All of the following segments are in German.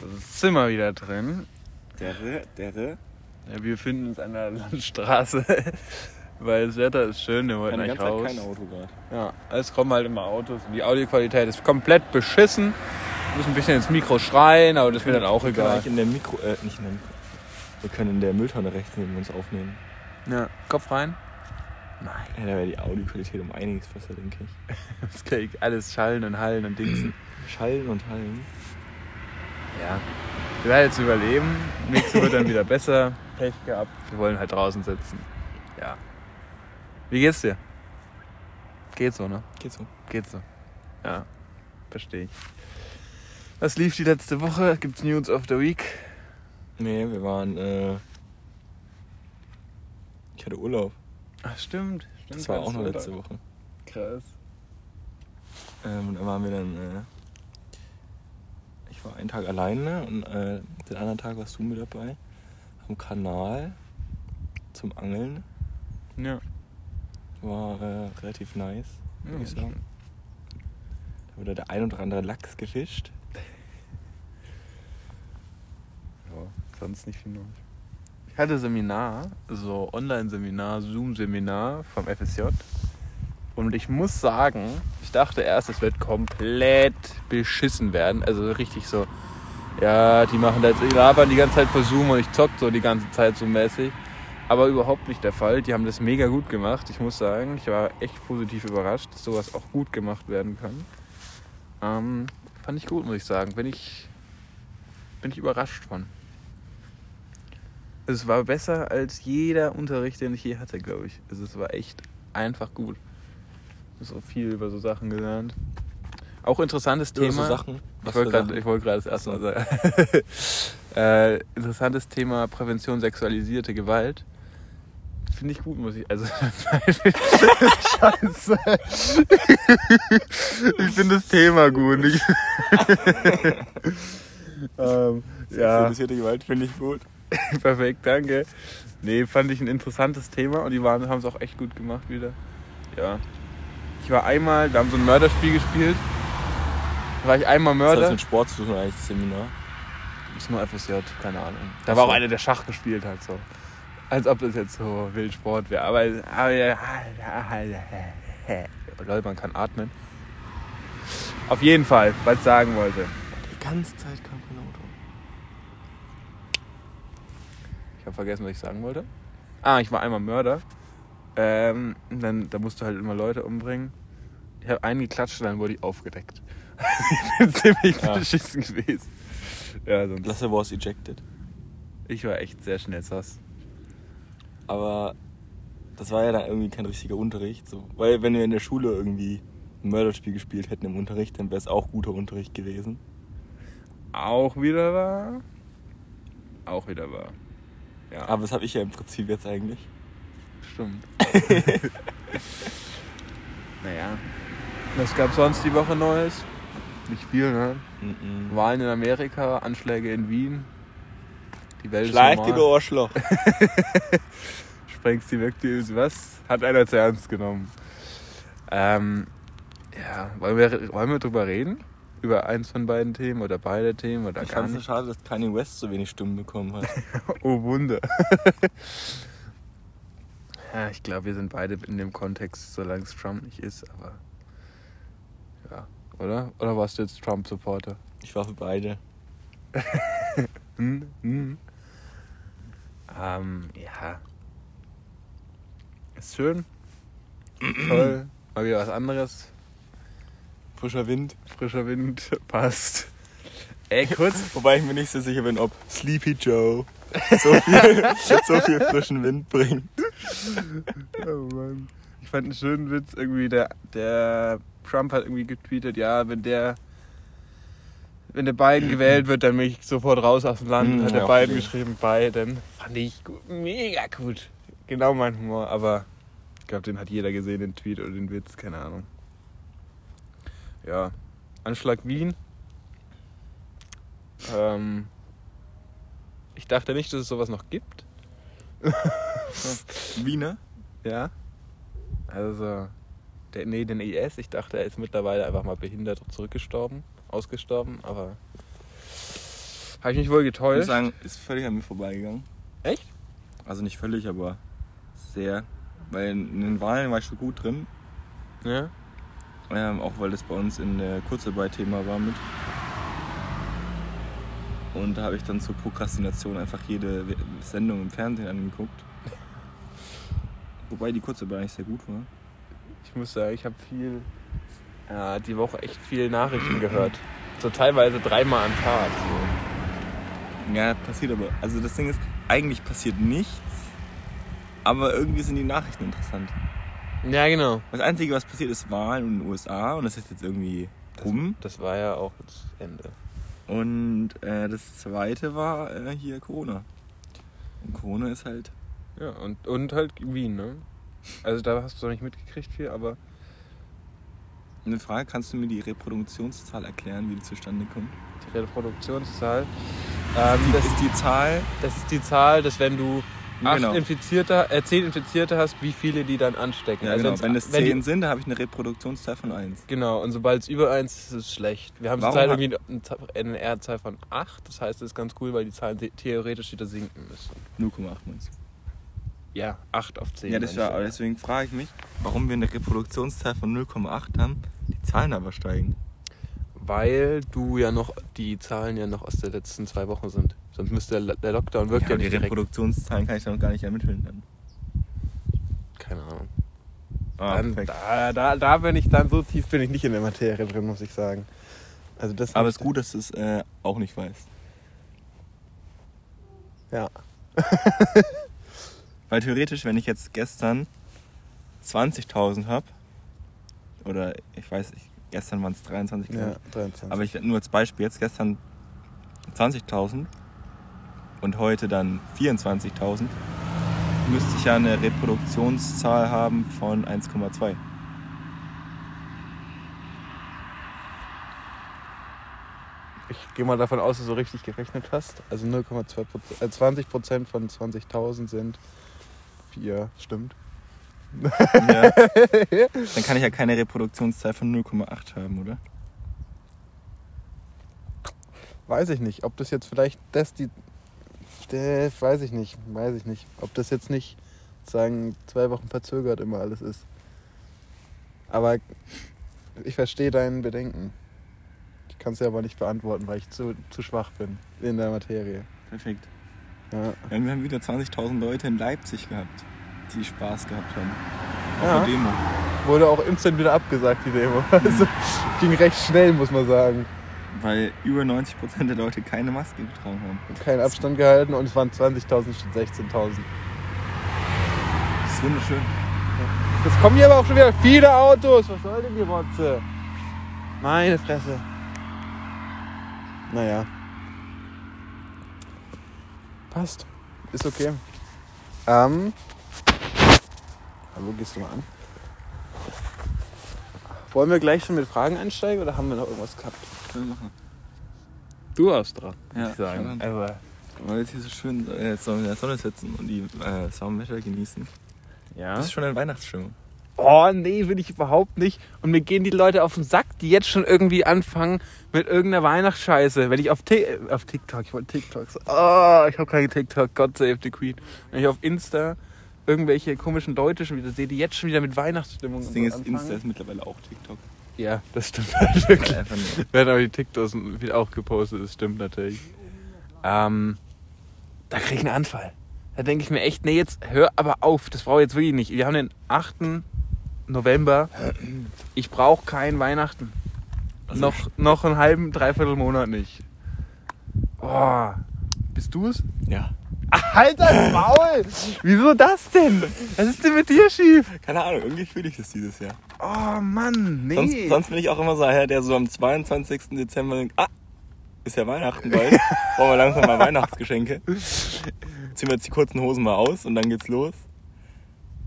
Das Zimmer wieder drin. Derre, derre. Ja, wir befinden uns an der Landstraße, weil das Wetter ist schön, wir wollten eigentlich ganze Zeit raus. kein Auto gerade. Ja, es kommen halt immer Autos und die Audioqualität ist komplett beschissen. Wir müssen ein bisschen ins Mikro schreien, aber das ist mir dann auch Wir können egal. eigentlich in der Mikro, äh, nicht in der Mikro. Wir können in der Mülltonne rechts neben uns aufnehmen. Ja, Kopf rein. Nein. Ja, da wäre die Audioqualität um einiges besser, denke ich. Das ich alles schallen und hallen und dingsen. Schallen und Hallen. Ja. Wir werden jetzt überleben. Nächste wird dann wieder besser. Pech gehabt. Wir wollen halt draußen sitzen. Ja. Wie geht's dir? Geht so, ne? Geht so. Geht so. Ja. Verstehe ich. Was lief die letzte Woche? Gibt's News of the Week? Nee, wir waren, äh. Ich hatte Urlaub. Ach, stimmt. stimmt Das war auch noch letzte Woche. Krass. Ähm, und da waren wir dann, äh. Ich war einen Tag alleine und äh, den anderen Tag warst du mit dabei. Am Kanal zum Angeln. Ja. War äh, relativ nice, würde Ja, ich sagen. Da wurde der ein oder andere Lachs gefischt. Ja, sonst nicht viel Neues. Ich hatte Seminar, so Online-Seminar, Zoom-Seminar vom FSJ. Und ich muss sagen, ich dachte erst, es wird komplett beschissen werden. Also richtig so, ja, die machen da jetzt, die labern die ganze Zeit vor Zoom und ich zock so die ganze Zeit so mäßig. Aber überhaupt nicht der Fall. Die haben das mega gut gemacht. Ich muss sagen, ich war echt positiv überrascht, dass sowas auch gut gemacht werden kann. Ähm, fand ich gut, muss ich sagen. Bin ich, bin ich überrascht von. Es war besser als jeder Unterricht, den ich je hatte, glaube ich. Also es war echt einfach gut. So viel über so Sachen gelernt. Auch interessantes Über Thema. so Sachen. Ich Was wollte gerade Sachen? ich wollte gerade das erste Mal sagen. äh, interessantes Thema Prävention sexualisierte Gewalt. Finde ich gut, muss ich. Also, Scheiße. ich finde das Thema gut. Ich, ähm, ja, Sexualisierte Gewalt finde ich gut. perfekt, danke. Nee, fand ich ein interessantes Thema und die waren, haben es auch echt gut gemacht wieder. Ja. Ich war einmal, wir haben so ein Mörderspiel gespielt. Da war ich einmal Was hat das Mörder. mit Sport zu tun eigentlich, das Seminar? Ist nur FSJ, keine Ahnung. Da war auch einer, der Schach gespielt hat, so. Als ob das jetzt so Wildsport wäre. Aber, aber ja, Leute, man kann atmen. Auf jeden Fall, was ich sagen wollte. Die ganze Zeit kam kein Auto. Ich habe vergessen, was ich sagen wollte. Ah, ich war einmal Mörder. Ähm, dann, da musst du halt immer Leute umbringen. Ich habe einen geklatscht und dann wurde ich aufgedeckt. ich bin ziemlich Ja. beschissen gewesen. Ja, sonst. Lasse was ejected. Ich war echt sehr schnell sass. Aber das war ja dann irgendwie kein richtiger Unterricht. So. Weil wenn wir in der Schule irgendwie ein Mörderspiel gespielt hätten im Unterricht, dann wäre es auch guter Unterricht gewesen. Auch wieder wahr. Auch wieder wahr. Ja, Aber das habe ich ja im Prinzip jetzt eigentlich. stimmt. naja. Was gab sonst die Woche Neues? Nicht viel, ne? Mhm. Wahlen in Amerika, Anschläge in Wien. Die Welt Schleich ist die normal. Arschloch. Sprengst die weg, die ist was? Hat einer zu ernst genommen. Ähm, ja, wollen wir, wollen wir drüber reden? Über eins von beiden Themen oder beide Themen oder Ich gar fand es nicht? schade, dass Kanye West so wenig Stimmen bekommen hat. Oh Wunder. Ja, ich glaube, wir sind beide in dem Kontext, solange es Trump nicht ist, aber. Ja, oder? Oder warst du jetzt Trump-Supporter? Ich war für beide. Hm? Hm? Ähm, ja. Ist schön. Toll. Mal wieder was anderes. Frischer Wind. Frischer Wind. Passt. Ey, kurz. Wobei ich mir nicht so sicher bin, ob Sleepy Joe so viel, so viel frischen Wind bringt. Oh Mann. Ich fand einen schönen Witz irgendwie, der, der Trump hat irgendwie getweetet, ja, wenn der wenn der Biden gewählt wird, dann bin ich sofort raus aus dem Land. Hm, hat der ja, Biden okay. geschrieben, Biden. Fand ich gut, mega gut. Genau mein Humor, aber ich glaube, den hat jeder gesehen, den Tweet oder den Witz, keine Ahnung. Ja, Anschlag Wien. Ähm, ich dachte nicht, dass es sowas noch gibt. Wiener? Ja. Also, der, nee, den IS, ich dachte, er ist mittlerweile einfach mal behindert und zurückgestorben, ausgestorben, aber Habe ich mich wohl Ich muss getäuscht? sagen, ist völlig an mir vorbeigegangen. Echt? Also nicht völlig, aber sehr. Weil in den Wahlen war ich schon gut drin. Ja. Ähm, auch weil das bei uns in der Kurzarbeit-Thema war mit. Und da habe ich dann zur Prokrastination einfach jede Sendung im Fernsehen angeguckt. Wobei die Kurzarbeit eigentlich sehr gut war. Ich muss sagen, ich habe viel, ja, die Woche echt viel Nachrichten gehört. So teilweise dreimal am Tag. So. Ja, passiert aber. Also das Ding ist, eigentlich passiert nichts, aber irgendwie sind die Nachrichten interessant. Ja, genau. Das Einzige, was passiert, ist Wahlen in den USA und das ist jetzt irgendwie rum. Das war ja auch das Ende. Und äh, das Zweite war äh, hier Corona. Und Corona ist halt Ja, und, und halt Wien, ne? Also da hast du noch nicht mitgekriegt viel, aber eine Frage. Kannst du mir die Reproduktionszahl erklären, wie die zustande kommt? die Reproduktionszahl. Ähm, Die, das, ist die Zahl, das ist die Zahl, dass wenn du acht Genau. Infizierte, äh, zehn Infizierte hast, wie viele die dann anstecken. ja, Also genau. wenn es wenn die- 10 sind, dann habe ich eine Reproduktionszahl von 1. Genau, und sobald es über 1 ist, ist es schlecht. Wir haben zurzeit irgendwie eine R-Zahl von 8, das heißt, das ist ganz cool, weil die Zahlen the- theoretisch wieder sinken müssen. 0,8 meinst? Ja, 8 auf 10. Ja, das war, aber deswegen frage ich mich, warum wir eine Reproduktionszahl von 0,8 haben, die Zahlen aber steigen. Weil du ja noch, die Zahlen ja noch aus den letzten zwei Wochen sind. Sonst müsste der, der Lockdown wirkt ja, Ja, die nicht direkt. Reproduktionszahlen kann ich dann noch gar nicht ermitteln. Dann. Keine Ahnung. Ah, dann, da, da, da bin ich dann, so tief bin ich nicht in der Materie drin, muss ich sagen. Also das Aber es ist gut, dass du es äh, auch nicht weißt. Ja. Weil theoretisch, wenn ich jetzt gestern 20.000 habe, oder ich weiß nicht, gestern waren es 23.000, Ja, 23. aber ich nur als Beispiel jetzt gestern 20.000 und heute dann 24.000, müsste ich ja eine Reproduktionszahl haben von 1,2. Ich gehe mal davon aus, dass du richtig gerechnet hast. Also 0,2 Prozent, äh, 20 Prozent von 20.000 sind 4, stimmt. Ja. Dann kann ich ja keine Reproduktionszahl von 0,8 haben, oder? Weiß ich nicht, ob das jetzt vielleicht das die. Das weiß ich nicht, weiß ich nicht. Ob das jetzt nicht sagen zwei Wochen verzögert immer alles ist. Aber ich verstehe deinen Bedenken. Ich kann es ja aber nicht beantworten, weil ich zu, zu schwach bin in der Materie. Perfekt. Ja. Ja, wir haben wieder 20.000 Leute in Leipzig gehabt, die Spaß gehabt haben. Auf Ja. der Demo. Wurde auch instant wieder abgesagt, die Demo. Also ging recht schnell, muss man sagen. Weil über 90% der Leute keine Maske getragen haben. Keinen Abstand gehalten und es waren 20.000 statt 16.000. Das ist wunderschön. Jetzt kommen hier aber auch schon wieder viele Autos. Was soll denn die Rotze? Meine Fresse. Naja. Passt. Ist okay. Ähm. Hallo, gehst du mal an? Wollen wir gleich schon mit Fragen einsteigen oder haben wir noch irgendwas gehabt? Können wir machen. Du hast dran, Ja, ich sagen. Also, Weil wir jetzt hier so schön äh, jetzt sollen wir in der Sonne sitzen und die äh, Wetter genießen. ja. Das ist schon eine Weihnachtsstimmung. Oh, nee, will ich überhaupt nicht. Und mir gehen die Leute auf den Sack, die jetzt schon irgendwie anfangen mit irgendeiner Weihnachtsscheiße. Wenn ich auf, Ti- äh, auf TikTok, ich wollte TikToks. Oh, ich habe keinen TikTok, God save the Queen. Wenn ich auf Insta irgendwelche komischen Leute schon wieder sehe, die jetzt schon wieder mit Weihnachtsstimmung Das Ding so ist, anfangen. Insta ist mittlerweile auch TikTok. Ja, das stimmt halt wirklich. Einfach nur. Werden aber die TikToks wieder auch gepostet, das stimmt natürlich. Ähm, da krieg ich einen Anfall. Da denke ich mir echt, nee, jetzt hör aber auf, das brauche ich jetzt wirklich nicht. Wir haben den 8. November. Ich brauche kein Weihnachten. Also noch, noch einen halben, dreiviertel Monat nicht. Oh, bist du es? Ja. Dein Maul! Wieso das denn? Was ist denn mit dir schief? Keine Ahnung, irgendwie fühle ich das dieses Jahr. Oh Mann, nee. Sonst, sonst bin ich auch immer so einer, der so am 22. Dezember denkt, ah, ist ja Weihnachten bald. Brauchen wir langsam mal Weihnachtsgeschenke. Ziehen wir jetzt die kurzen Hosen mal aus und dann geht's los.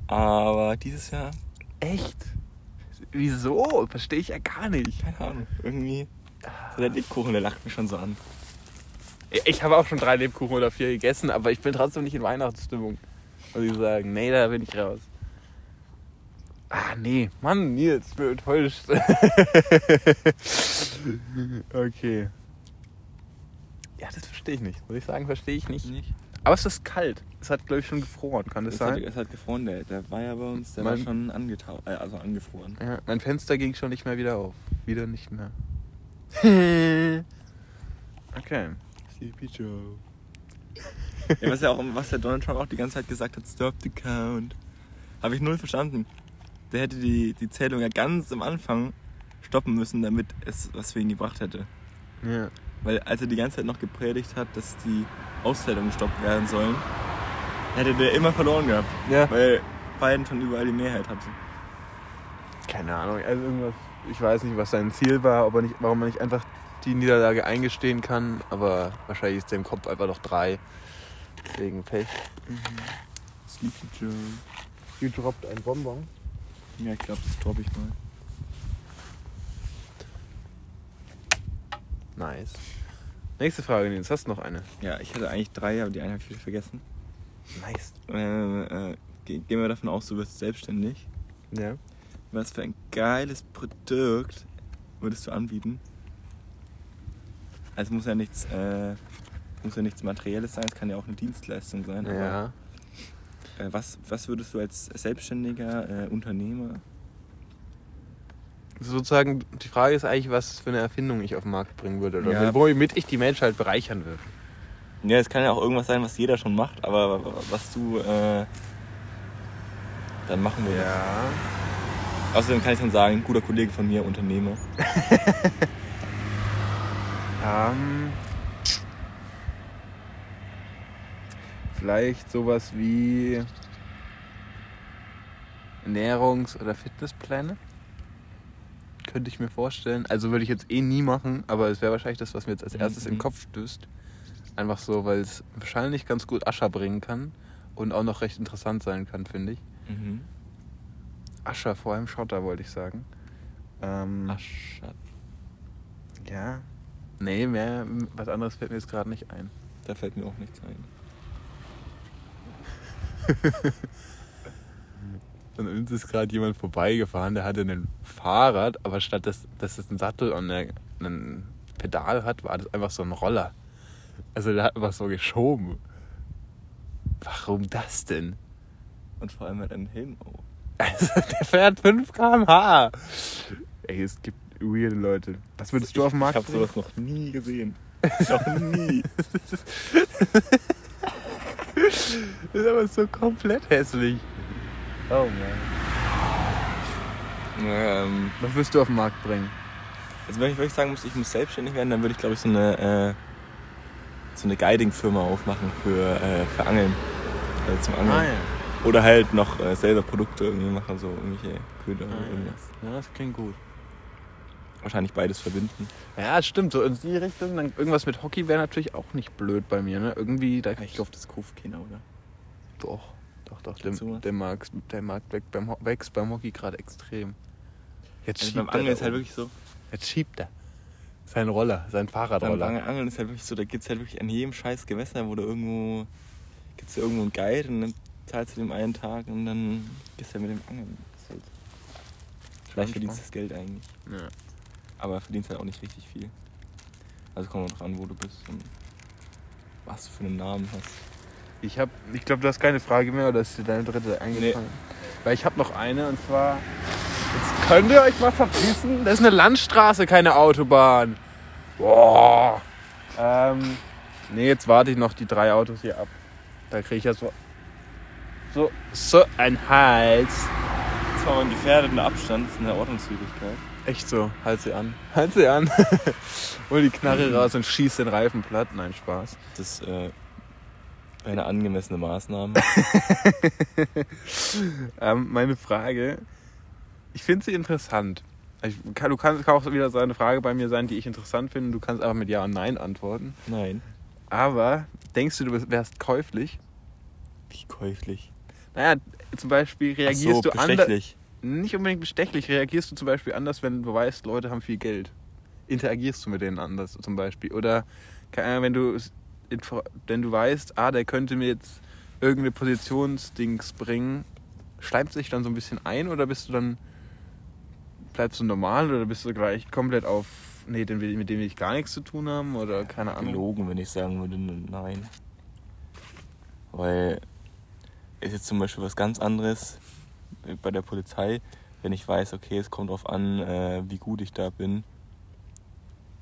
Aber dieses Jahr, Echt? Wieso? Verstehe ich ja gar nicht. keine Ahnung, irgendwie. So der Lebkuchen, der lacht mich schon so an. Ich habe auch schon drei Lebkuchen oder vier gegessen, aber ich bin trotzdem nicht in Weihnachtsstimmung. Muss ich sagen. Nee, da bin ich raus. Ah, nee. Mann, Nils, ich bin enttäuscht. okay. Ja, das verstehe ich nicht. Muss ich sagen, verstehe ich nicht. Nicht? Aber es ist kalt. Es hat, glaube ich, schon gefroren. Kann das Es hat, sein? es hat gefroren, der, der war ja bei uns, der Mein- war schon angetau äh, also angefroren. Ja, mein Fenster ging schon nicht mehr wieder auf. Wieder nicht mehr. okay. Sleepy Joe. ja, was, ja auch, was der Donald Trump auch die ganze Zeit gesagt hat, stop the count. Habe ich null verstanden. Der hätte die, die Zählung ja ganz am Anfang stoppen müssen, damit es was für ihn gebracht hätte. Ja. Weil als er die ganze Zeit noch gepredigt hat, dass die Auszählungen gestoppt werden sollen, hätte der immer verloren gehabt. Ja. Weil Biden schon überall die Mehrheit hatte. Keine Ahnung. Also irgendwas. Ich weiß nicht, was sein Ziel war, ob er nicht, warum er nicht einfach die Niederlage eingestehen kann. Aber wahrscheinlich ist der im Kopf einfach noch drei. Wegen Pech. Sleepy Joe. You droppt ein Bonbon. Ja, ich glaube, das droppe ich mal. Nice. Nächste Frage, Nils. Hast du noch eine? Ja, ich hatte eigentlich drei, aber die eine habe ich wieder vergessen. Nice. Äh, äh, ge- gehen wir davon aus, du wirst selbstständig. Ja. Was für ein geiles Produkt würdest du anbieten? Also es muss ja nichts, äh, muss ja nichts Materielles sein, es kann ja auch eine Dienstleistung sein. Ja. Aber, äh, was, was würdest du als selbstständiger äh, Unternehmer? Sozusagen, die Frage ist eigentlich, was für eine Erfindung ich auf den Markt bringen würde. Oder Ja. womit ich die Menschheit bereichern würde. Ja, es kann ja auch irgendwas sein, was jeder schon macht, aber was du äh, dann machen würdest. Ja. Außerdem kann ich dann sagen, ein guter Kollege von mir, Unternehmer. Ähm, vielleicht sowas wie Ernährungs- oder Fitnesspläne. Könnte ich mir vorstellen. Also würde ich jetzt eh nie machen, aber es wäre wahrscheinlich das, was mir jetzt als erstes in den Mhm. Kopf stößt. Einfach so, weil es wahrscheinlich ganz gut Ascher bringen kann und auch noch recht interessant sein kann, finde ich. Mhm. Ascher vor allem Schotter, wollte ich sagen. Ähm, Aschat. Ja. Nee, mehr, was anderes fällt mir jetzt gerade nicht ein. Da fällt mir auch nichts ein. An uns ist gerade jemand vorbeigefahren, der hatte ein Fahrrad, aber statt dass, dass es einen Sattel und ein Pedal hat, war das einfach so ein Roller. Also der hat einfach so geschoben. Warum das denn? Und vor allem hat er einen Helm auf. Also der fährt 5 km/h. Ey, es gibt weirde Leute. Was würdest du auf den Markt Ich habe sowas noch nie gesehen. noch nie. Das ist aber so komplett hässlich. Oh man. ähm, Was würdest du auf den Markt bringen? also wenn ich wirklich sagen muss, ich muss selbstständig werden, dann würde ich glaube ich so eine äh, so eine Guiding-Firma aufmachen für, äh, für Angeln. Also zum Angeln. Ah, ja. Oder halt noch äh, selber Produkte irgendwie machen, so irgendwelche Köder oder Ah, irgendwas. ja. ja, das klingt gut. Wahrscheinlich beides verbinden. Ja, das stimmt. So in die Richtung. Dann irgendwas mit Hockey wäre natürlich auch nicht blöd bei mir. Ne? Irgendwie, da Ich glaube, das kauft keiner, oder? Doch, doch, doch. Der, der, Markt, der Markt wächst beim, wächst beim Hockey gerade extrem. Jetzt Also schiebt beim er Angeln da ist halt wirklich so. Jetzt schiebt er. Sein Roller, sein Beim Fahrradroller. Angeln Angeln ist halt wirklich so, da gibt es halt wirklich an jedem scheiß Gewässer, wo du irgendwo. Gibt es irgendwo einen Guide und dann zahlst du dem einen Tag und dann gehst du halt mit dem Angeln. Halt, vielleicht verdienst du das Geld eigentlich. Ja. Aber verdienst halt auch nicht richtig viel. Also kommt auch drauf an, wo du bist und was du für einen Namen hast. Ich hab, ich glaube, du hast keine Frage mehr oder ist dir deine dritte eingefallen? Weil ich habe noch eine und zwar. Jetzt könnt ihr euch mal verpissen. Das ist eine Landstraße, keine Autobahn. Boah. Ähm, nee, jetzt warte ich noch die drei Autos hier ab. Da kriege ich ja so. So, so ein Hals. Das war aber ein gefährdeter Abstand, das ist eine Ordnungswidrigkeit. Echt so, halt sie an. Halt sie an. Hol die Knarre raus und schieß den Reifen platt. Nein, Spaß. Das ist äh, eine angemessene Maßnahme. Ähm, meine Frage, ich finde sie interessant. Ich kann, du kannst kann auch wieder so eine Frage bei mir sein, die ich interessant finde. Du kannst einfach mit Ja und Nein antworten. Nein. Aber denkst du, du wärst käuflich? Wie käuflich. Naja, zum Beispiel Ach so, reagierst du anders. Nicht unbedingt bestechlich, reagierst du zum Beispiel anders, wenn du weißt, Leute haben viel Geld. Interagierst du mit denen anders zum Beispiel. Oder wenn du, wenn du weißt, ah, der könnte mir jetzt irgendeine Positionsdings bringen, schleimt sich dann so ein bisschen ein oder bist du dann, bleibst du normal oder bist du gleich komplett auf nee, den, mit dem will ich gar nichts zu tun haben oder keine Ahnung. gelogen, wenn ich sagen würde, nein. Weil ist jetzt zum Beispiel was ganz anderes bei der Polizei, wenn ich weiß, okay, es kommt darauf an, äh, wie gut ich da bin,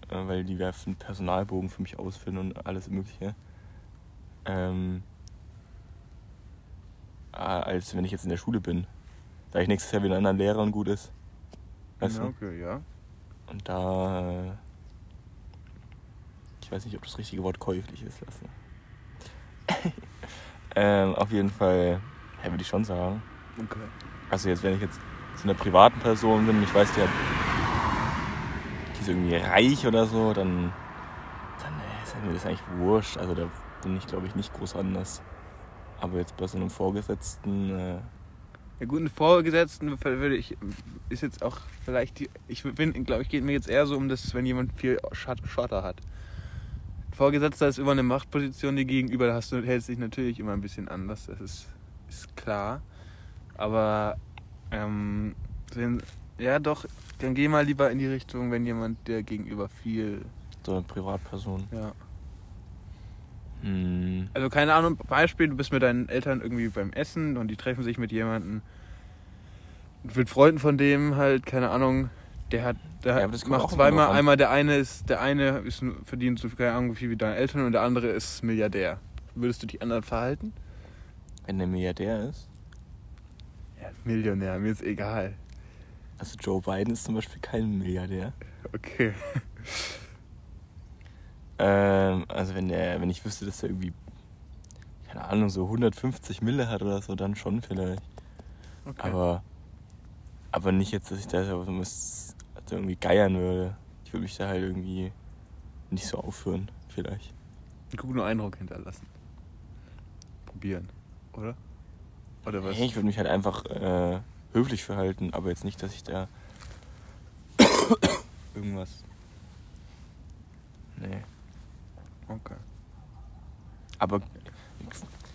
äh, weil die werfen Personalbogen für mich ausfüllen und alles Mögliche. Ähm, äh, als wenn ich jetzt in der Schule bin. Da ich nächstes Jahr wieder einen anderen Lehrer und gut ist. Weißt ja, okay, ja. Und da. Äh, ich weiß nicht, ob das richtige Wort käuflich ist, lasse. ähm, auf jeden Fall, ja, würde ich schon sagen. Okay. Also jetzt, wenn ich jetzt zu einer privaten Person bin und ich weiß, die hat. Die ist irgendwie reich oder so, dann. Dann äh, ist mir das eigentlich wurscht. Also da bin ich, glaube ich, nicht groß anders. Aber jetzt bei so einem Vorgesetzten. Äh, Ja gut, einen Vorgesetzten würde ich, ist jetzt auch vielleicht, die, ich bin, glaube ich, geht mir jetzt eher so um das, wenn jemand viel Schot- Schotter hat. Vorgesetzter ist immer eine Machtposition dir gegenüber, da hast du, hältst dich natürlich immer ein bisschen anders, das ist, ist klar. Aber, ähm, wenn, ja doch, dann geh mal lieber in die Richtung, wenn jemand der gegenüber viel, so eine Privatperson. ja. Hm. Also keine Ahnung, Beispiel, du bist mit deinen Eltern irgendwie beim Essen und die treffen sich mit jemandem, mit Freunden von dem halt, keine Ahnung, der hat, der Ja, das macht zweimal, einmal der eine ist, der eine ist, verdient so keine Ahnung wie viel wie deine Eltern und der andere ist Milliardär. Würdest du die anderen verhalten? Wenn der Milliardär ist. Millionär, mir ist egal. Also Joe Biden ist zum Beispiel kein Milliardär. Okay. Ähm, also wenn der, wenn ich wüsste, dass er irgendwie, keine Ahnung, so 150 Mille hat oder so, dann schon vielleicht. okay. Aber, aber nicht jetzt, dass ich da so muss, also irgendwie geiern würde. Ich würde mich da halt irgendwie nicht so aufführen, vielleicht. einen guten Eindruck hinterlassen. Probieren, oder? Oder was? Nee, ich würde mich halt einfach äh, höflich verhalten, aber jetzt nicht, dass ich da irgendwas. Nee. Okay. Aber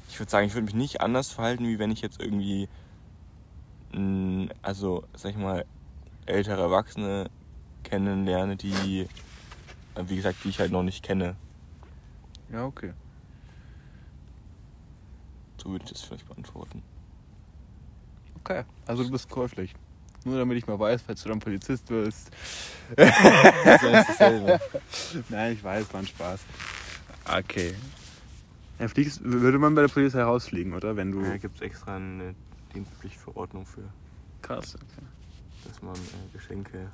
ich würde sagen, ich würde mich nicht anders verhalten, wie wenn ich jetzt irgendwie, mm, also sag ich mal, ältere Erwachsene kennenlerne, die, wie gesagt, die ich halt noch nicht kenne. Ja, okay. So würde ich das vielleicht beantworten. Okay. Also du bist käuflich. Nur damit ich mal weiß, falls du dann Polizist wirst. Das ist eigentlich dasselbe. Nein, ich weiß, war ein Spaß. Okay. Ja, fliegst, würde man bei der Polizei rausfliegen, oder? Wenn du. Da gibt es extra eine Dienstpflichtverordnung für, Krass. Okay. dass man äh, Geschenke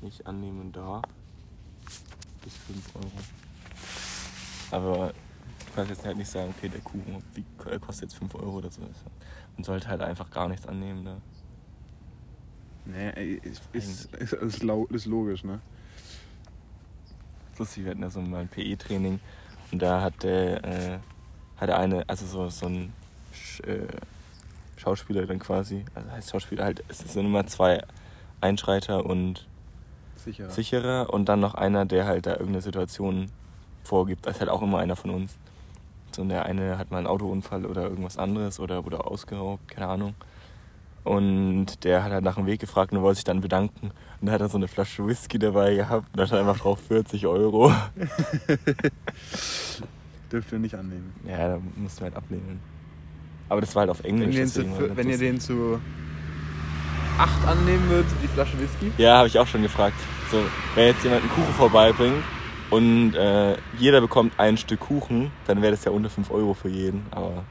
nicht annehmen darf. Bis 5 Euro. Aber du kannst jetzt halt nicht sagen, okay, der Kuchen wie, äh, kostet jetzt 5 Euro oder so. Man sollte halt einfach gar nichts annehmen. Da. Nee, ey, ist, ist, ist, ist, ist logisch, ne? lustig, wir hatten ja so mal ein PE-Training und da hat der, äh, hat der eine, also so, so ein Sch, äh, Schauspieler dann quasi, also heißt Schauspieler halt, es sind immer zwei Einschreiter und Sicher. Sicherer und dann noch einer, der halt da irgendeine Situation vorgibt. Das ist halt auch immer einer von uns. So, und der eine hat mal einen Autounfall oder irgendwas anderes oder wurde ausgeraubt, keine Ahnung. Und der hat halt nach dem Weg gefragt und wollte sich dann bedanken. Und da hat er so eine Flasche Whisky dabei gehabt und da stand einfach drauf 40 Euro. Dürft ihr nicht annehmen. Ja, da mussten wir halt ablehnen. Aber das war halt auf Englisch. Wenn, ihr den zu, wenn ihr den zu 8 annehmen würdet, die Flasche Whisky? Ja, habe ich auch schon gefragt. So, wenn jetzt jemand einen Kuchen vorbeibringt und äh, jeder bekommt ein Stück Kuchen, dann wäre das ja unter 5 Euro für jeden. Aber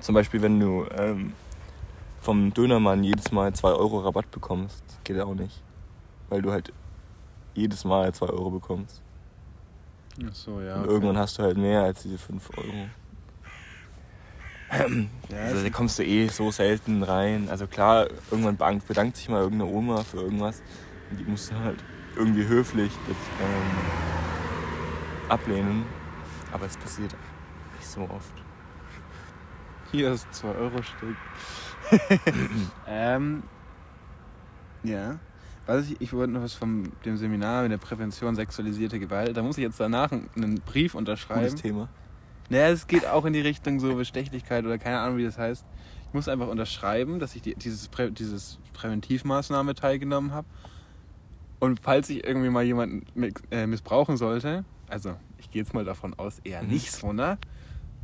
zum Beispiel, wenn du ähm, vom Dönermann jedes Mal 2 Euro Rabatt bekommst, geht auch nicht. Weil du halt jedes Mal 2 Euro bekommst. Ach so, ja. Und irgendwann hast du halt mehr als diese 5 Euro. Ja, Also da kommst du eh so selten rein. Also klar, irgendwann bedankt, bedankt sich mal irgendeine Oma für irgendwas. Und die musst du halt irgendwie höflich das, ähm, ablehnen. Aber es passiert nicht so oft. Hier ist 2 Euro Stück. ähm, ja. Was ich, ich wollte noch was vom dem Seminar mit der Prävention sexualisierte Gewalt. Da muss ich jetzt danach einen, einen Brief unterschreiben. Gutes Thema. Naja, es geht auch in die Richtung so Bestechlichkeit oder keine Ahnung, wie das heißt. Ich muss einfach unterschreiben, dass ich die, dieses, Prä, dieses Präventivmaßnahme teilgenommen habe. Und falls ich irgendwie mal jemanden äh, missbrauchen sollte, also ich gehe jetzt mal davon aus, eher Mhm. nicht so, ne?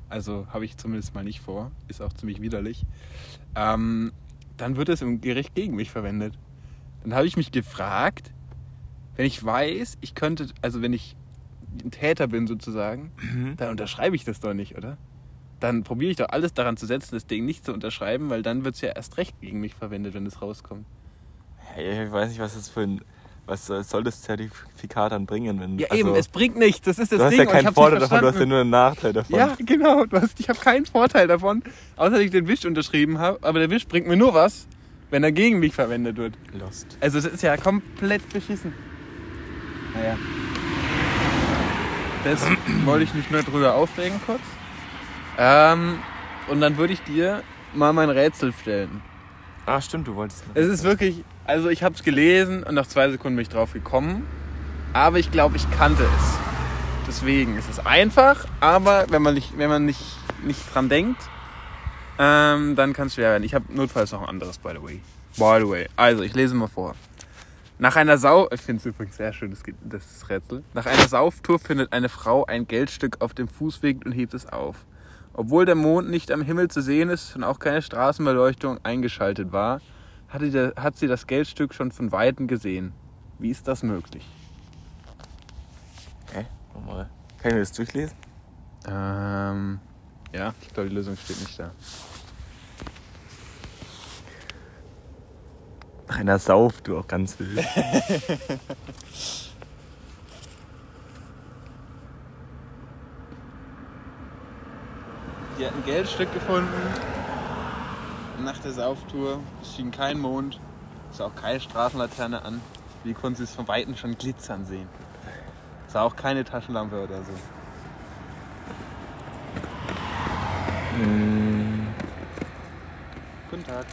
Also habe ich zumindest mal nicht vor, ist auch ziemlich widerlich. Ähm, dann wird es im Gericht gegen mich verwendet. Dann habe ich mich gefragt, wenn ich weiß, ich könnte, also wenn ich ein Täter bin sozusagen, Mhm. dann unterschreibe ich das doch nicht, oder? Dann probiere ich doch alles daran zu setzen, das Ding nicht zu unterschreiben, weil dann wird es ja erst recht gegen mich verwendet, wenn es rauskommt. Hey, ich weiß nicht, was das für ein. Was soll das Zertifikat dann bringen? Wenn, Ja, also, eben, es bringt nichts. Das ist das Du hast Ding. ja und ich keinen Vorteil nicht davon, du hast ja nur einen Nachteil davon. Ja, genau. Du hast, ich habe keinen Vorteil davon, außer dass ich den Wisch unterschrieben habe. Aber der Wisch bringt mir nur was, wenn er gegen mich verwendet wird. Lost. Also es ist ja komplett beschissen. Naja. Das wollte ich mich nur drüber aufregen kurz. Ähm, und dann würde ich dir mal mein Rätsel stellen. Ah, stimmt, du wolltest. Es ist wirklich, also ich habe es gelesen und nach zwei Sekunden bin ich drauf gekommen. Aber ich glaube, ich kannte es. Deswegen ist es einfach, aber wenn man nicht, wenn man nicht, nicht dran denkt, ähm, dann kann es schwer werden. Ich habe notfalls noch ein anderes, by the way. By the way. Also, ich lese mal vor. Nach einer Sau... Ich finde es übrigens sehr schön, das, das Rätsel. Nach einer Sauftour findet eine Frau ein Geldstück auf dem Fußweg und hebt es auf. Obwohl der Mond nicht am Himmel zu sehen ist und auch keine Straßenbeleuchtung eingeschaltet war, hat sie das Geldstück schon von Weitem gesehen. Wie ist das möglich? Hä? Nochmal. Kann ich mir das durchlesen? Ähm, ja, ich glaube, die Lösung steht nicht da. Einer Sauf, du auch ganz wild. Die hat ein Geldstück gefunden. Nach der Sauftour. Es schien kein Mond. Es sah auch keine Straßenlaterne an. Wie konnte sie es von Weitem schon glitzern sehen? Es sah auch keine Taschenlampe oder so. Mm, Guten Tag.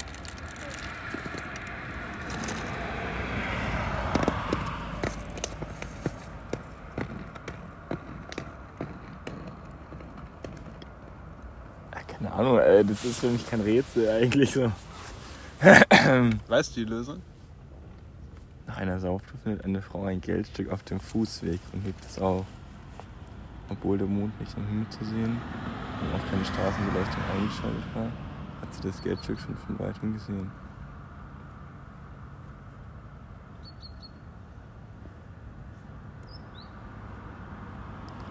ah, keine Ahnung, ey, das ist für mich kein Rätsel eigentlich so. Weißt du die Lösung? Nach einer Sauftour findet eine Frau ein Geldstück auf dem Fußweg und hebt es auf. Obwohl der Mond nicht am Himmel zu sehen und auch keine Straßenbeleuchtung eingeschaltet war, hat sie das Geldstück schon von weitem gesehen.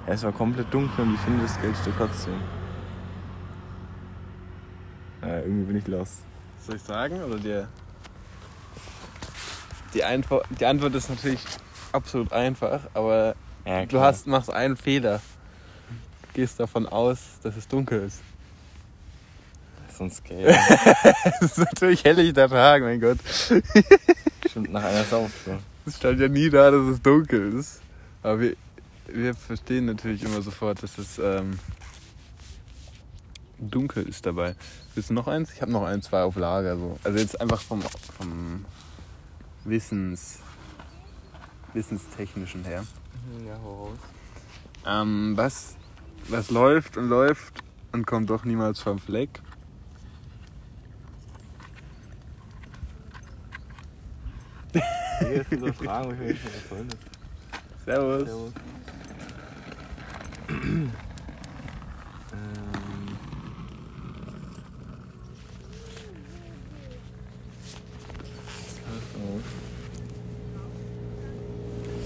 Ja, es war komplett dunkel und die findet das Geldstück trotzdem. Ja, irgendwie bin ich lost. Soll ich sagen? Oder dir? Die, Einfo die Antwort ist natürlich absolut einfach, aber Ja, du hast, machst einen Fehler. Gehst davon aus, dass es dunkel ist. Sonst Geld. Es ist natürlich helllichter Tag, mein Gott. Stimmt, nach einer Sauftour. Es stand ja nie da, dass es dunkel ist. Aber wir, wir verstehen natürlich immer sofort, dass es ähm, dunkel ist dabei. Willst du noch eins? Ich habe noch ein, zwei auf Lager. So. Also jetzt einfach vom, vom Wissens, Wissenstechnischen her. Ja, raus. Ähm, was, was läuft und läuft und kommt doch niemals vom Fleck? Hier sind so Fragen, wo ich mir nicht? Servus. Servus.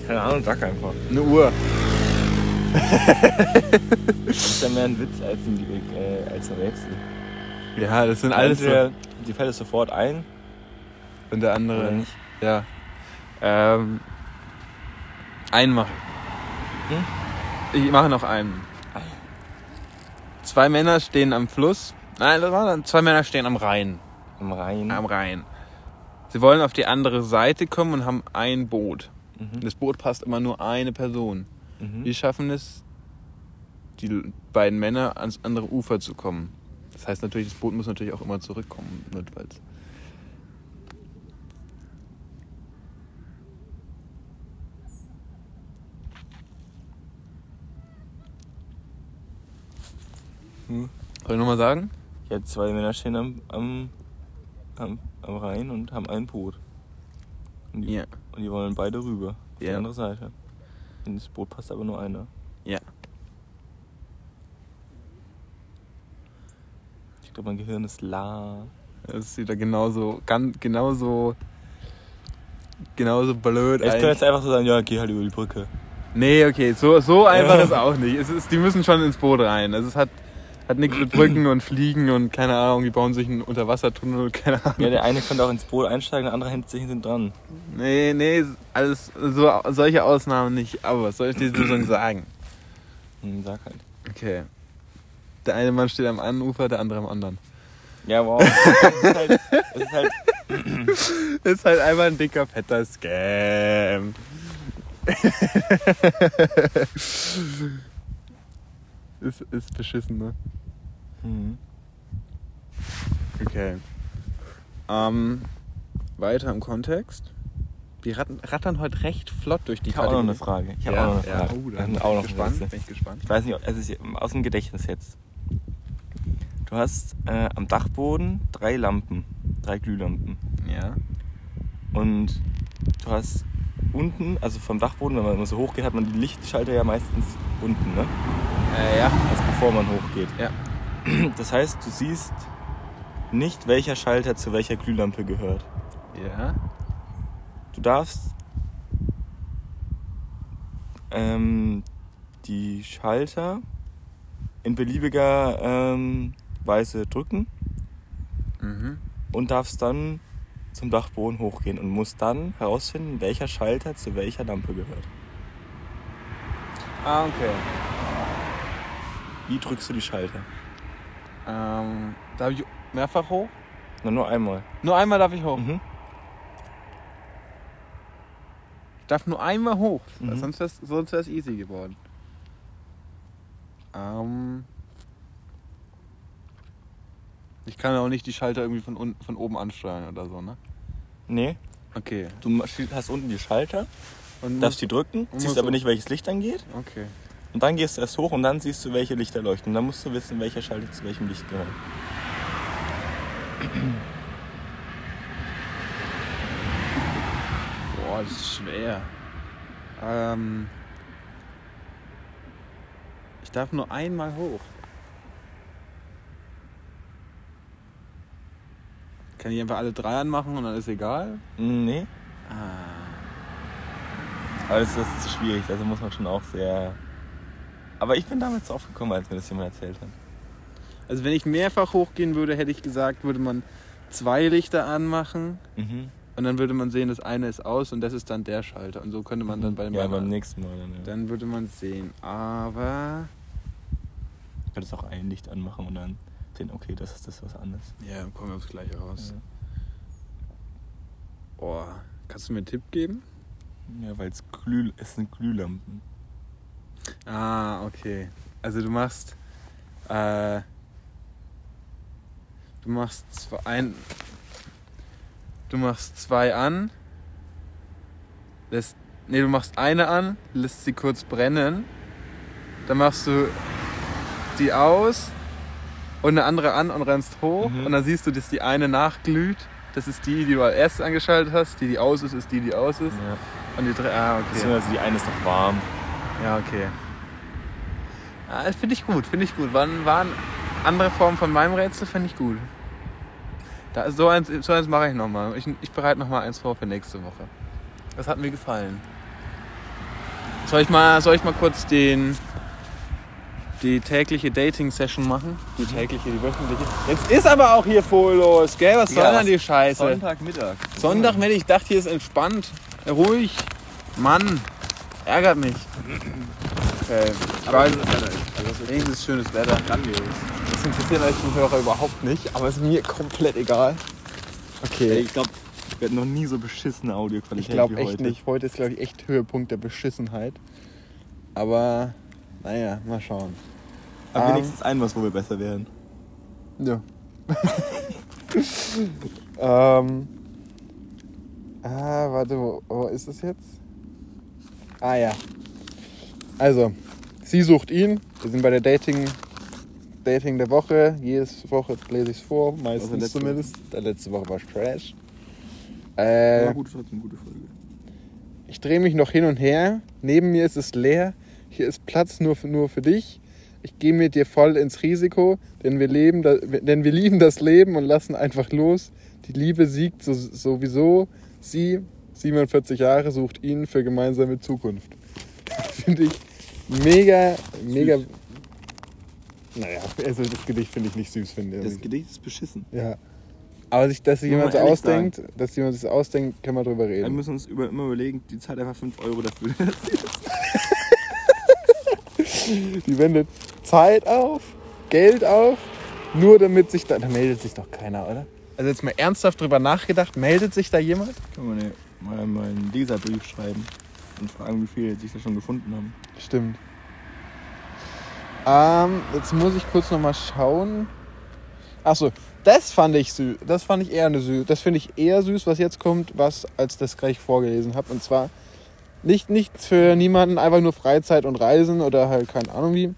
Keine Ahnung, sag einfach. Eine Uhr. Das ist ja mehr ein Witz als ein, äh, als ein Rätsel. Ja, das sind alles so. Die fällt es sofort ein Und der andere oder nicht. Ja. Ähm, einen machen. Hm? Ich mache noch einen. Zwei Männer stehen am Fluss. Nein, das war dann. Zwei Männer stehen am Rhein. Am Rhein. Am Rhein. Sie wollen auf die andere Seite kommen und haben ein Boot. Mhm. Das Boot passt immer nur eine Person. Mhm. Wie schaffen es, die beiden Männer ans andere Ufer zu kommen? Das heißt natürlich, das Boot muss natürlich auch immer zurückkommen, notfalls. Hm. Soll ich nochmal sagen? Ja, zwei Männer stehen am, am, am, am Rhein und haben ein Boot. Ja. Und die wollen beide rüber. Auf die Ja. andere Seite. In das Boot passt aber nur einer. Ja. Ich glaube, mein Gehirn ist la. Das ist wieder genauso, ganz, genauso, genauso blöd. Ich könnte jetzt einfach so sagen, ja, geh halt über die Brücke. Nee, okay, so, so einfach ist auch nicht. Es ist, die müssen schon ins Boot rein. Also es hat, hat nichts mit Brücken und Fliegen und keine Ahnung, die bauen sich einen Unterwassertunnel keine Ahnung. Ja, der eine könnte auch ins Boot einsteigen, der andere hängt sich hinten dran. Nee, nee, alles, so, solche Ausnahmen nicht. Aber was soll ich diese Lösung sagen? Hm, sag halt. Okay. Der eine Mann steht am einen Ufer, der andere am anderen. Ja, wow. Das ist halt, das ist halt Das ist halt einfach ein dicker, fetter Scam. ist, ist beschissen, ne? hm. Okay. Ähm, weiter im Kontext. Wir rattern, rattern heute recht flott durch die Ich habe auch noch eine. Frage. Ich habe ja, auch noch eine ja. Frage. Oh, da haben bin auch ich noch gespannt. Bin ich gespannt. Ich weiß nicht, es ist aus dem Gedächtnis jetzt. Du hast äh, am Dachboden drei Lampen, drei Glühlampen. Ja. Und du hast unten, also vom Dachboden, wenn man immer so hochgeht, hat man die Lichtschalter ja meistens unten, ne? Äh, ja. Also bevor man hochgeht. Ja. Das heißt, du siehst nicht, welcher Schalter zu welcher Glühlampe gehört. Ja. Du darfst ähm, die Schalter in beliebiger ähm, Weise drücken Mhm. und darfst dann zum Dachboden hochgehen und musst dann herausfinden, welcher Schalter zu welcher Lampe gehört. Ah, okay. Wie drückst du die Schalter? Ähm, darf ich mehrfach hoch? Na, nur einmal. Nur einmal darf ich hoch. Mhm. Ich darf nur einmal hoch, Mhm. sonst wäre es easy geworden. Ähm, ich kann auch nicht die Schalter irgendwie von, unten, von oben ansteuern oder so, ne? Nee, Okay. du hast unten die Schalter, Und darfst die drücken, siehst aber nicht, welches Licht angeht. Okay. Und dann gehst du erst hoch und dann siehst du, welche Lichter leuchten. Dann musst du wissen, welcher Schalter zu welchem Licht gehört. Boah, das ist schwer. Ähm, ich darf nur einmal hoch. Kann ich einfach alle drei anmachen und dann ist egal? Mm, Nee, Ah. aber das, das ist schwierig. Also muss man schon auch sehr. Aber ich bin damals drauf gekommen, als mir das jemand erzählt hat. Also wenn ich mehrfach hochgehen würde, hätte ich gesagt, würde man zwei Lichter anmachen Mhm. und dann würde man sehen, das eine ist aus und das ist dann der Schalter. Und so könnte man dann beim, Ja, beim nächsten Mal dann. Ja. Dann würde man sehen. Aber. Du könntest auch ein Licht anmachen und dann sehen, okay, das ist das was anderes. Ja, dann kommen wir aufs Gleiche raus. Ja. Boah. Kannst du mir einen Tipp geben? Ja, weil es Glüh, es sind Glühlampen. Ah, okay. Also du machst. Äh, du machst zwei, ein, du machst zwei an. Lässt, nee, du machst eine an, lässt sie kurz brennen. Dann machst du die aus und eine andere an und rennst hoch. Mhm. Und dann siehst du, dass die eine nachglüht. Das ist die, die du als erstes angeschaltet hast. Die, die aus ist, ist die, die aus ist. Ja. Und die drei. Ah, okay. Beziehungsweise die eine ist noch warm. Ja, okay. Das finde ich gut, finde ich gut. Waren, waren andere Formen von meinem Rätsel, finde ich gut. Da, so eins, so eins mache ich nochmal. Ich, ich bereite nochmal eins vor für nächste Woche. Das hat mir gefallen. Soll ich mal, soll ich mal kurz den, die tägliche Dating-Session machen? Die tägliche, die wöchentliche. Jetzt ist aber auch hier voll los, gell? Was soll Ja, denn die Scheiße? Sonntagmittag. Sonntag, Mensch, ich dachte, hier ist entspannt. Ruhig. Mann, ärgert mich. Okay. Aber Also, das ist wenigstens schönes Wetter. grandios. Das interessiert euch den Hörer überhaupt nicht, aber ist mir komplett egal. Okay. Ich glaube, wir hatten noch nie so beschissene Ich Audioqualität glaube wie echt heute. nicht. Heute ist, glaube ich, echt Höhepunkt der Beschissenheit. Aber, naja, mal schauen. Aber Ähm, wenigstens ein was, wo wir besser werden. Ja. ähm. Ah, warte, wo, wo ist es jetzt? Ah ja. Also, sie sucht ihn. Wir sind bei der Dating, Dating der Woche. Jede Woche lese ich es vor, meistens Also letzte zumindest. Der letzte Woche war Trash. Äh, gut, trotzdem gute Folge. Ich drehe mich noch hin und her. Neben mir ist es leer. Hier ist Platz nur für, nur für dich. Ich gehe mit dir voll ins Risiko, denn wir, leben, denn wir lieben das Leben und lassen einfach los. Die Liebe siegt so, sowieso. Sie, 47 Jahre, sucht ihn für gemeinsame Zukunft. Finde ich mega, mega. Naja, also das Gedicht finde ich nicht süß, finde Das ich. Gedicht ist beschissen. Ja. Aber sich, dass sich jemand ehrlich ausdenkt, dass jemand sich ausdenkt, kann man drüber Wir reden. müssen uns über, immer überlegen, die zahlt einfach 5 Euro dafür. Die wendet Zeit auf, Geld auf, nur damit sich da. Da meldet sich doch keiner, oder? Also jetzt mal ernsthaft drüber nachgedacht, meldet sich da jemand? Man ja mal, mal einen Leserbrief schreiben und fragen, wie viele sich da schon gefunden haben. Stimmt. Ähm, jetzt muss ich kurz nochmal schauen. Achso, das fand ich süß. Das fand ich eher eine süß. Das finde ich eher süß, was jetzt kommt, was als das gleich vorgelesen habe. Und zwar nicht nichts für niemanden, einfach nur Freizeit und Reisen oder halt keine Ahnung wie.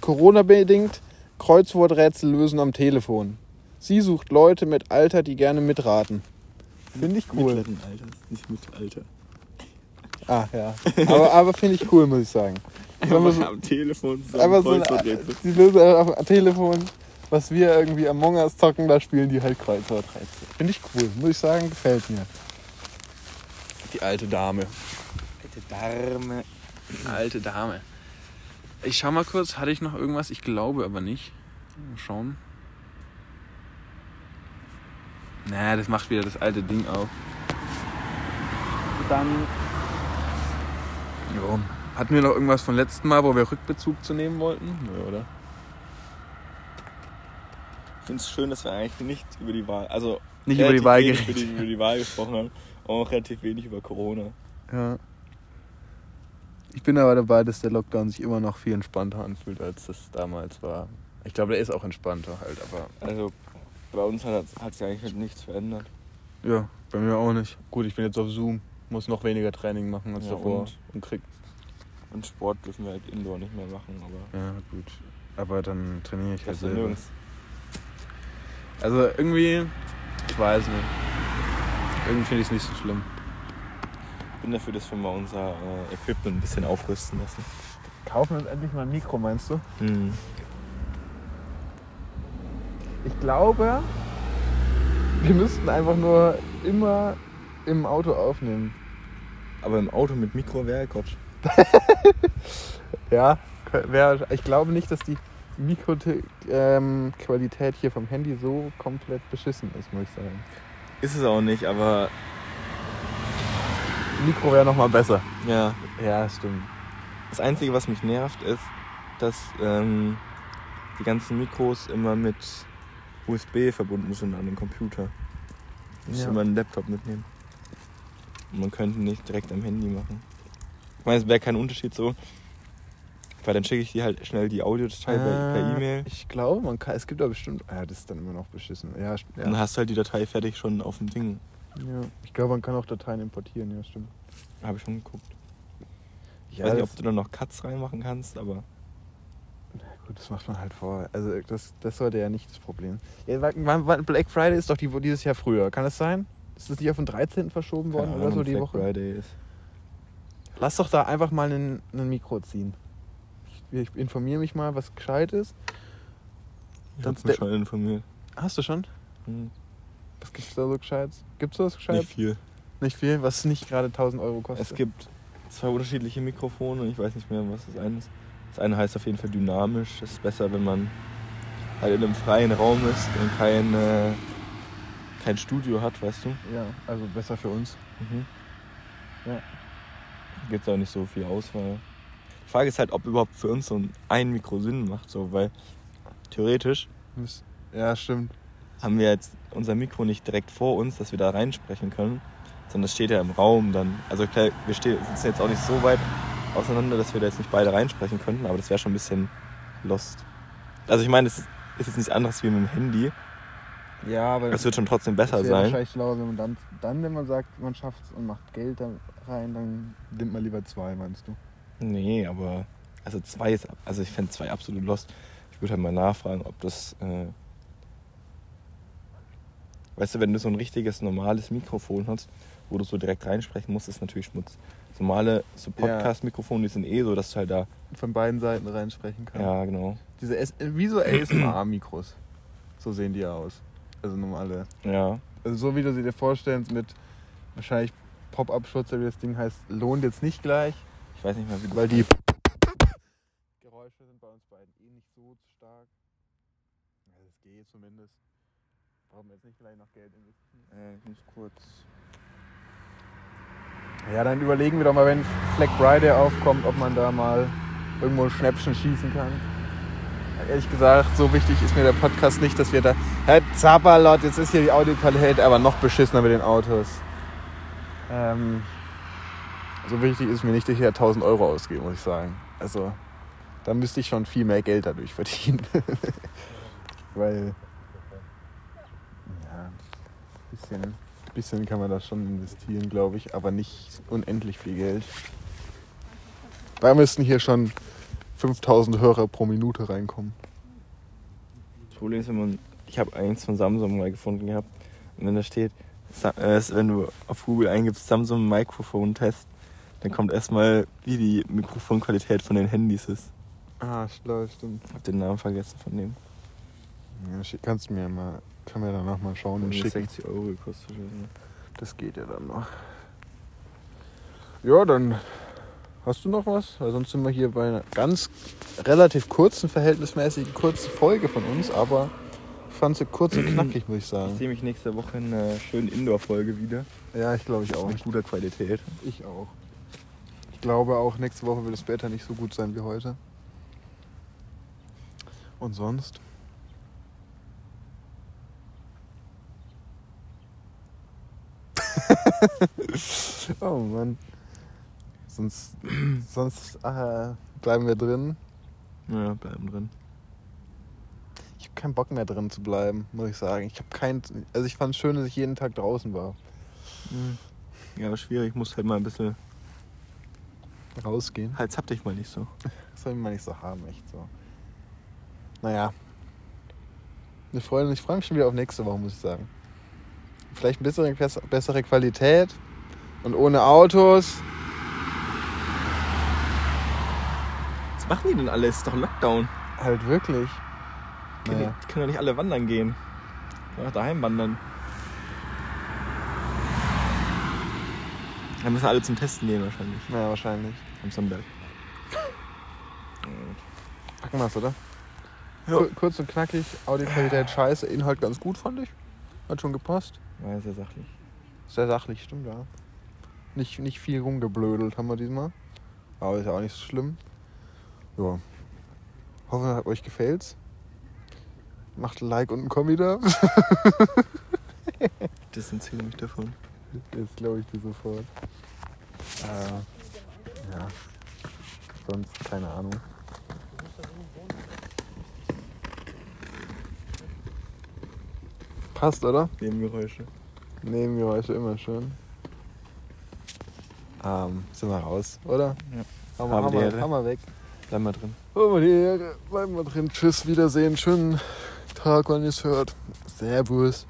Corona-bedingt Kreuzworträtsel lösen am Telefon. Sie sucht Leute mit Alter, die gerne mitraten. Finde ich cool. Mittleren Alters, nicht Mittelalter. Ah ja. Aber, aber finde ich cool, muss ich sagen. Wir so- am Telefon zusammen Einfach so ein, die lösen einfach am Telefon, was wir irgendwie Among Us zocken, da spielen die halt Kreuzworträtsel. Finde ich cool, muss ich sagen, gefällt mir. Die alte Dame. Alte Dame. Alte Dame. Ich schau mal kurz, hatte ich noch irgendwas? Ich glaube aber nicht. Mal schauen. Na, das macht wieder das alte Ding auf. Dann Jo. Hatten wir noch irgendwas vom letzten Mal, wo wir Rückbezug zu nehmen wollten? Nö, oder? Ich finde es schön, dass wir eigentlich nicht über die Wahl, also Nicht über die Wahl über die, über die Wahl gesprochen haben, aber auch relativ wenig über Corona. Ja. Ich bin aber dabei, dass der Lockdown sich immer noch viel entspannter anfühlt, als das damals war. Ich glaube, der ist auch entspannter halt, aber Also bei uns hat hat sich eigentlich nichts verändert. ja, bei mir auch nicht. Gut, ich bin jetzt auf Zoom, muss noch weniger Training machen als Ja, davor und? und krieg. Und Sport dürfen wir halt indoor nicht mehr machen, aber Ja, gut. Aber dann trainiere ich halt selber. nirgends. Also irgendwie, ich weiß nicht. Irgendwie finde ich es nicht so schlimm. Ich bin dafür, dass wir mal unser äh, Equipment ein bisschen aufrüsten lassen. Kaufen wir uns endlich mal ein Mikro, meinst du? Mhm. Ich glaube, wir müssten einfach nur immer im Auto aufnehmen. Aber im Auto mit Mikro wäre Gott. Ja, wär, ich glaube nicht, dass die Mikroqualität ähm, hier vom Handy so komplett beschissen ist, muss ich sagen. Ist es auch nicht, aber Mikro wäre nochmal besser. ja. Ja, stimmt. Das Einzige, was mich nervt, ist, dass ähm, die ganzen Mikros immer mit USB verbunden sind an den Computer. Ich muss Ja. immer einen Laptop mitnehmen. Und man könnte nicht direkt am Handy machen. Ich meine, es wäre kein Unterschied so. Weil dann schicke ich dir halt schnell die Audiodatei per, per Äh, E-Mail. Ich glaube, man kann, es gibt aber bestimmt. Ah, Ja, das ist dann immer noch beschissen. Ja, Und dann ja. hast du halt die Datei fertig schon auf dem Ding. Ja. Ich glaube, man kann auch Dateien importieren, ja, stimmt. Habe ich schon geguckt. Ich Ja, weiß nicht, ob du dann noch Cuts reinmachen kannst, aber Gut, das macht man halt vor. Also das, das sollte ja nicht das Problem. Wann, Black Friday ist doch die, dieses Jahr früher. Kann das sein? Ist das nicht auf den 13. verschoben worden keine oder so Ahnung, die Black Woche? Friday ist. Lass doch da einfach mal ein, ein Mikro ziehen. Ich, ich informiere mich mal, was gescheit ist. Ich hab's mich schon informiert. Hast du schon? Hm, Was gibt's da so gescheites? Gibt's da was gescheites? Nicht viel. Nicht viel, was nicht gerade 1000 Euro kostet. Es gibt zwei unterschiedliche Mikrofone und ich weiß nicht mehr, was das eine ist. Das eine heißt auf jeden Fall dynamisch. Das ist besser, wenn man halt in einem freien Raum ist und kein, äh, kein Studio hat, weißt du. Ja, also besser für uns. Mhm. Ja. Gibt auch nicht so viel Auswahl. Die Frage ist halt, ob überhaupt für uns so ein, Mikro Sinn macht, so, weil theoretisch Ja, stimmt. haben wir jetzt unser Mikro nicht direkt vor uns, dass wir da reinsprechen können, sondern das steht ja im Raum dann. Also klar, wir stehen, sitzen jetzt auch nicht so weit auseinander, dass wir da jetzt nicht beide reinsprechen könnten, aber das wäre schon ein bisschen lost. Also ich meine, es ist jetzt nichts anderes wie mit dem Handy. Ja, aber Es wird schon trotzdem besser sein. wahrscheinlich schlauer, wenn man dann, dann, wenn man sagt, man schafft es und macht Geld da rein, dann nimmt man lieber zwei, meinst du? Nee, aber also zwei ist, also ich fände zwei absolut lost. Ich würde halt mal nachfragen, ob das, äh, weißt du, wenn du so ein richtiges normales Mikrofon hast, wo du so direkt reinsprechen musst, ist natürlich Schmutz. So normale so. Podcast-Mikrofone, die sind eh so, dass du halt da. Von beiden Seiten reinsprechen kann. Ja, genau. Diese S wie so ASMR-Mikros. So sehen die aus. Also normale. Ja. Also so wie du sie dir vorstellst mit wahrscheinlich Pop-Up-Schutz, wie das Ding heißt, lohnt jetzt nicht gleich. Ich weiß nicht mal, wie das Weil die Geräusche sind bei uns beiden eh nicht so stark. Ja, das geht zumindest. Brauchen wir jetzt nicht gleich noch Geld investieren. Äh, ich muss kurz. Ja, dann überlegen wir doch mal, wenn Black Friday aufkommt, ob man da mal irgendwo ein Schnäppchen schießen kann. Ehrlich gesagt, so wichtig ist mir der Podcast nicht, dass wir da. Herr Zappalot, jetzt ist hier die Audioqualität aber noch beschissener mit den Autos. Ähm, so wichtig ist mir nicht, dass ich hier 1000 Euro ausgebe, muss ich sagen. Also, da müsste ich schon viel mehr Geld dadurch verdienen. Weil. Ja, ein bisschen, bisschen kann man da schon investieren, glaube ich, aber nicht unendlich viel Geld. Da müssten hier schon 5000 Hörer pro Minute reinkommen. Das Problem ist, wenn man. Ich habe eins von Samsung mal gefunden gehabt. Und wenn da steht, äh, wenn du auf Google eingibst Samsung Mikrofon Test, dann kommt erstmal, wie die Mikrofonqualität von den Handys ist. Ah, schlau, stimmt. Hab den Namen vergessen von dem. Ja, kannst du mir mal, kann mir danach mal schauen und schicken. 60 Euro gekostet. so. Das geht ja dann noch. Ja, dann hast du noch was? Weil sonst sind wir hier bei einer ganz relativ kurzen, verhältnismäßig kurzen Folge von uns, aber ich fand sie kurz und knackig, muss ich Ich sagen. sehe mich nächste Woche in einer schönen Indoor-Folge wieder. Ja, ich glaube ich auch. Mit guter Qualität. Ich auch. Ich glaube auch, nächste Woche wird das Wetter nicht so gut sein wie heute. Und sonst? oh Mann. Sonst, sonst äh, bleiben wir drin. Ja, bleiben drin. Ich habe keinen Bock mehr drin zu bleiben, muss ich sagen. Ich habe kein, also ich fand es schön, dass ich jeden Tag draußen war. Ja, aber schwierig. Ich muss halt mal ein bisschen. Rausgehen. Hals hab dich mal nicht so. Das soll man nicht so haben, echt so. Naja. Ich freue mich, ich freu mich schon wieder auf nächste Woche, muss ich sagen. Vielleicht ein bisschen bess- bessere Qualität und ohne Autos. Was machen die denn alle? Es ist doch Lockdown. Halt wirklich. Können, Naja. die, können doch nicht alle wandern gehen. Können auch daheim wandern. Dann müssen alle zum Testen gehen wahrscheinlich. Naja, wahrscheinlich. Am Sonntag. Packen wir es, oder? Ja. Kur- Kurz und knackig, Audioqualität scheiße, Inhalt ganz gut, fand ich. Hat schon gepasst. War ja sehr sachlich. Sehr sachlich, stimmt, ja. Nicht, nicht viel rumgeblödelt haben wir diesmal. Aber ist ja auch nicht so schlimm. Ja. Hoffe, hat euch gefällt's. Macht ein Like und ein Kommi da. Distanziere mich davon. Jetzt glaube ich dir sofort. Äh, ja. Sonst keine Ahnung. Passt, oder? Nebengeräusche. Nebengeräusche immer schön. Ähm, sind wir raus, oder? Ja. Wir, wir, Ehre. haben wir weg. Bleib mal drin. Haben wir die Ehre. Bleiben wir drin. Tschüss, Wiedersehen. Schönen Tag, wann ihr es hört. Servus.